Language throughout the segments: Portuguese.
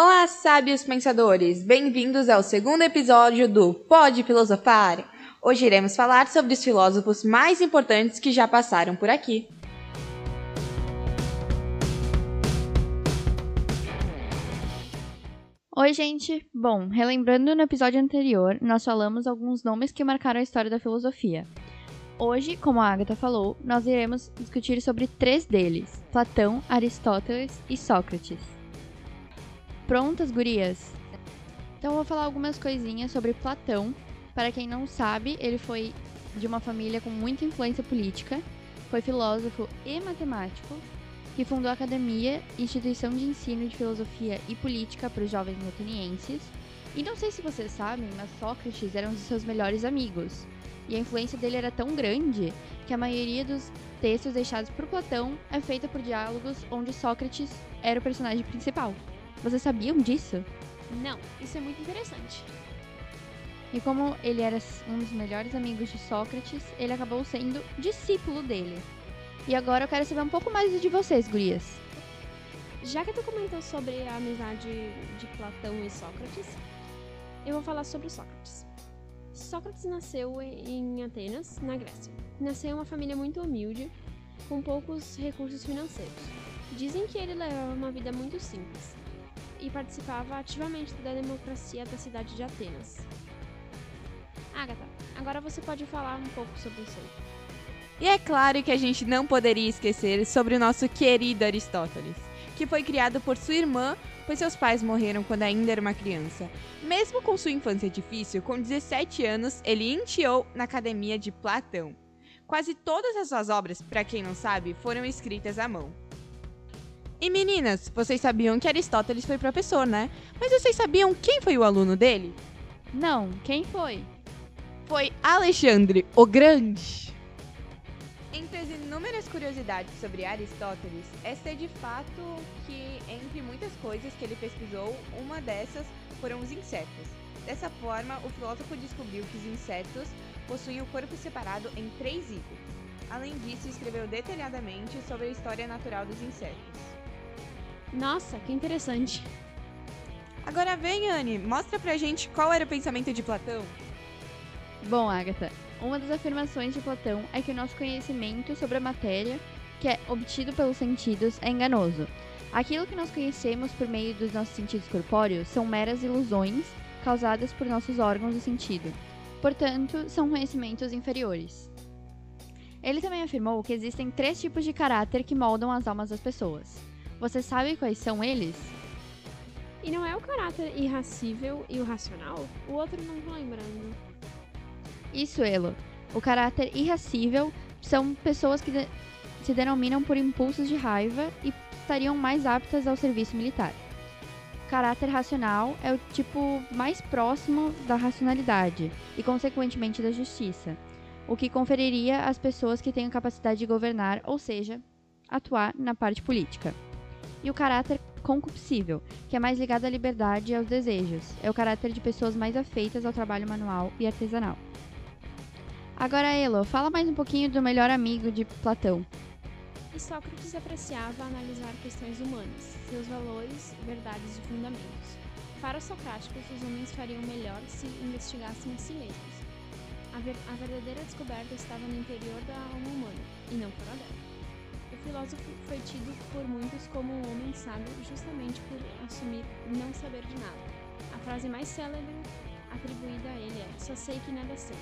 Olá, sábios pensadores! Bem-vindos ao segundo episódio do Pode Filosofar. Hoje iremos falar sobre os filósofos mais importantes que já passaram por aqui. Oi, gente! Bom, relembrando no episódio anterior, nós falamos alguns nomes que marcaram a história da filosofia. Hoje, como a Agatha falou, nós iremos discutir sobre três deles: Platão, Aristóteles e Sócrates. Prontas, gurias? Então, vou falar algumas coisinhas sobre Platão. Para quem não sabe, ele foi de uma família com muita influência política, foi filósofo e matemático, que fundou a Academia, instituição de ensino de filosofia e política para os jovens atenienses. E não sei se vocês sabem, mas Sócrates era um dos seus melhores amigos. E a influência dele era tão grande que a maioria dos textos deixados por Platão é feita por diálogos onde Sócrates era o personagem principal. Vocês sabiam disso? Não, isso é muito interessante. E como ele era um dos melhores amigos de Sócrates, ele acabou sendo discípulo dele. E agora eu quero saber um pouco mais de vocês, gurias. Já que tu comentou sobre a amizade de Platão e Sócrates, eu vou falar sobre Sócrates. Sócrates nasceu em Atenas, na Grécia. Nasceu em uma família muito humilde, com poucos recursos financeiros. Dizem que ele levava uma vida muito simples e participava ativamente da democracia da cidade de Atenas. Agatha, agora você pode falar um pouco sobre isso. E é claro que a gente não poderia esquecer sobre o nosso querido Aristóteles, que foi criado por sua irmã, pois seus pais morreram quando ainda era uma criança. Mesmo com sua infância difícil, com 17 anos, ele iniciou na academia de Platão. Quase todas as suas obras, para quem não sabe, foram escritas à mão. E meninas, vocês sabiam que Aristóteles foi professor, né? Mas vocês sabiam quem foi o aluno dele? Não, quem foi? Foi Alexandre o Grande. Entre as inúmeras curiosidades sobre Aristóteles, esta é de fato que, entre muitas coisas que ele pesquisou, uma dessas foram os insetos. Dessa forma, o filósofo descobriu que os insetos possuem o corpo separado em três itens. Além disso, escreveu detalhadamente sobre a história natural dos insetos. Nossa, que interessante. Agora vem, Anne, mostra pra gente qual era o pensamento de Platão. Bom, Agatha, uma das afirmações de Platão é que o nosso conhecimento sobre a matéria, que é obtido pelos sentidos, é enganoso. Aquilo que nós conhecemos por meio dos nossos sentidos corpóreos são meras ilusões causadas por nossos órgãos de sentido. Portanto, são conhecimentos inferiores. Ele também afirmou que existem três tipos de caráter que moldam as almas das pessoas. Você sabe quais são eles? E não é o caráter irracível e o racional? O outro não tô lembrando. Isso, Elo. O caráter irracível são pessoas que de se denominam por impulsos de raiva e estariam mais aptas ao serviço militar. O caráter racional é o tipo mais próximo da racionalidade e, consequentemente, da justiça, o que conferiria às pessoas que têm a capacidade de governar, ou seja, atuar na parte política e o caráter concupiscível, que é mais ligado à liberdade e aos desejos. É o caráter de pessoas mais afeitas ao trabalho manual e artesanal. Agora, Elo, fala mais um pouquinho do melhor amigo de Platão. E Sócrates apreciava analisar questões humanas, seus valores, verdades e fundamentos. Para os socráticos, os homens fariam melhor se investigassem a si mesmos. A, ver a verdadeira descoberta estava no interior da alma humana, e não fora dela. Filósofo foi tido por muitos como um homem sábio justamente por assumir não saber de nada. A frase mais célebre atribuída a ele é: Só sei que nada sei.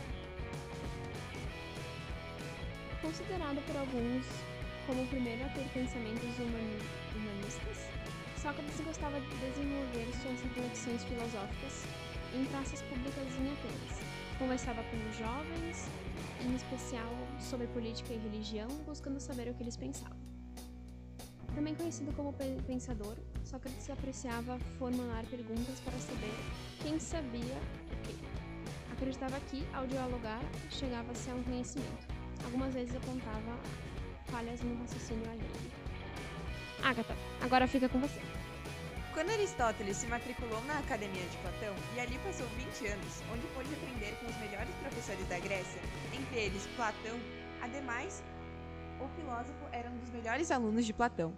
Considerado por alguns como o primeiro a ter pensamentos humani humanistas, Sócrates gostava de desenvolver suas reflexões filosóficas em praças públicas em Atenas. Conversava com os jovens, em especial sobre política e religião, buscando saber o que eles pensavam. Também conhecido como pensador, Sócrates apreciava formular perguntas para saber quem sabia o quê. Acreditava que, ao dialogar, chegava-se a um conhecimento. Algumas vezes apontava falhas no raciocínio alheio. Agatha, agora fica com você. Quando Aristóteles se matriculou na Academia de Platão e ali passou 20 anos, onde pôde aprender com os melhores professores da Grécia, entre eles Platão, ademais, o filósofo era um dos melhores alunos de Platão.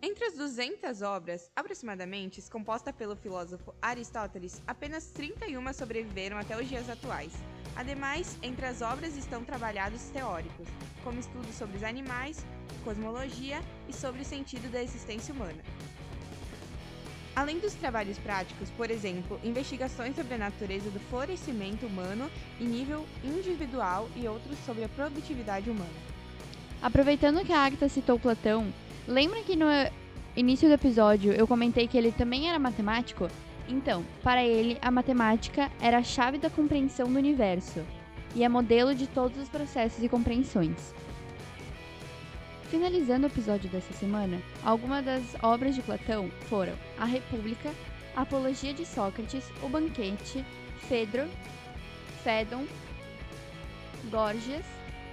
Entre as 200 obras, aproximadamente, composta pelo filósofo Aristóteles, apenas 31 sobreviveram até os dias atuais. Ademais, entre as obras estão trabalhados teóricos, como estudos sobre os animais, cosmologia e sobre o sentido da existência humana. Além dos trabalhos práticos, por exemplo, investigações sobre a natureza do florescimento humano em nível individual e outros sobre a produtividade humana. Aproveitando que a Agatha citou Platão, lembra que no início do episódio eu comentei que ele também era matemático? Então, para ele, a matemática era a chave da compreensão do universo e é modelo de todos os processos e compreensões. Finalizando o episódio dessa semana, algumas das obras de Platão foram A República, a Apologia de Sócrates, O Banquete, Fedro, Fédon, Gorgias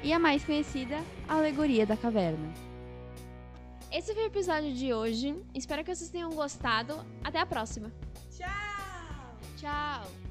e a mais conhecida, A Alegoria da Caverna. Esse foi o episódio de hoje. Espero que vocês tenham gostado. Até a próxima. Tchau! Tchau!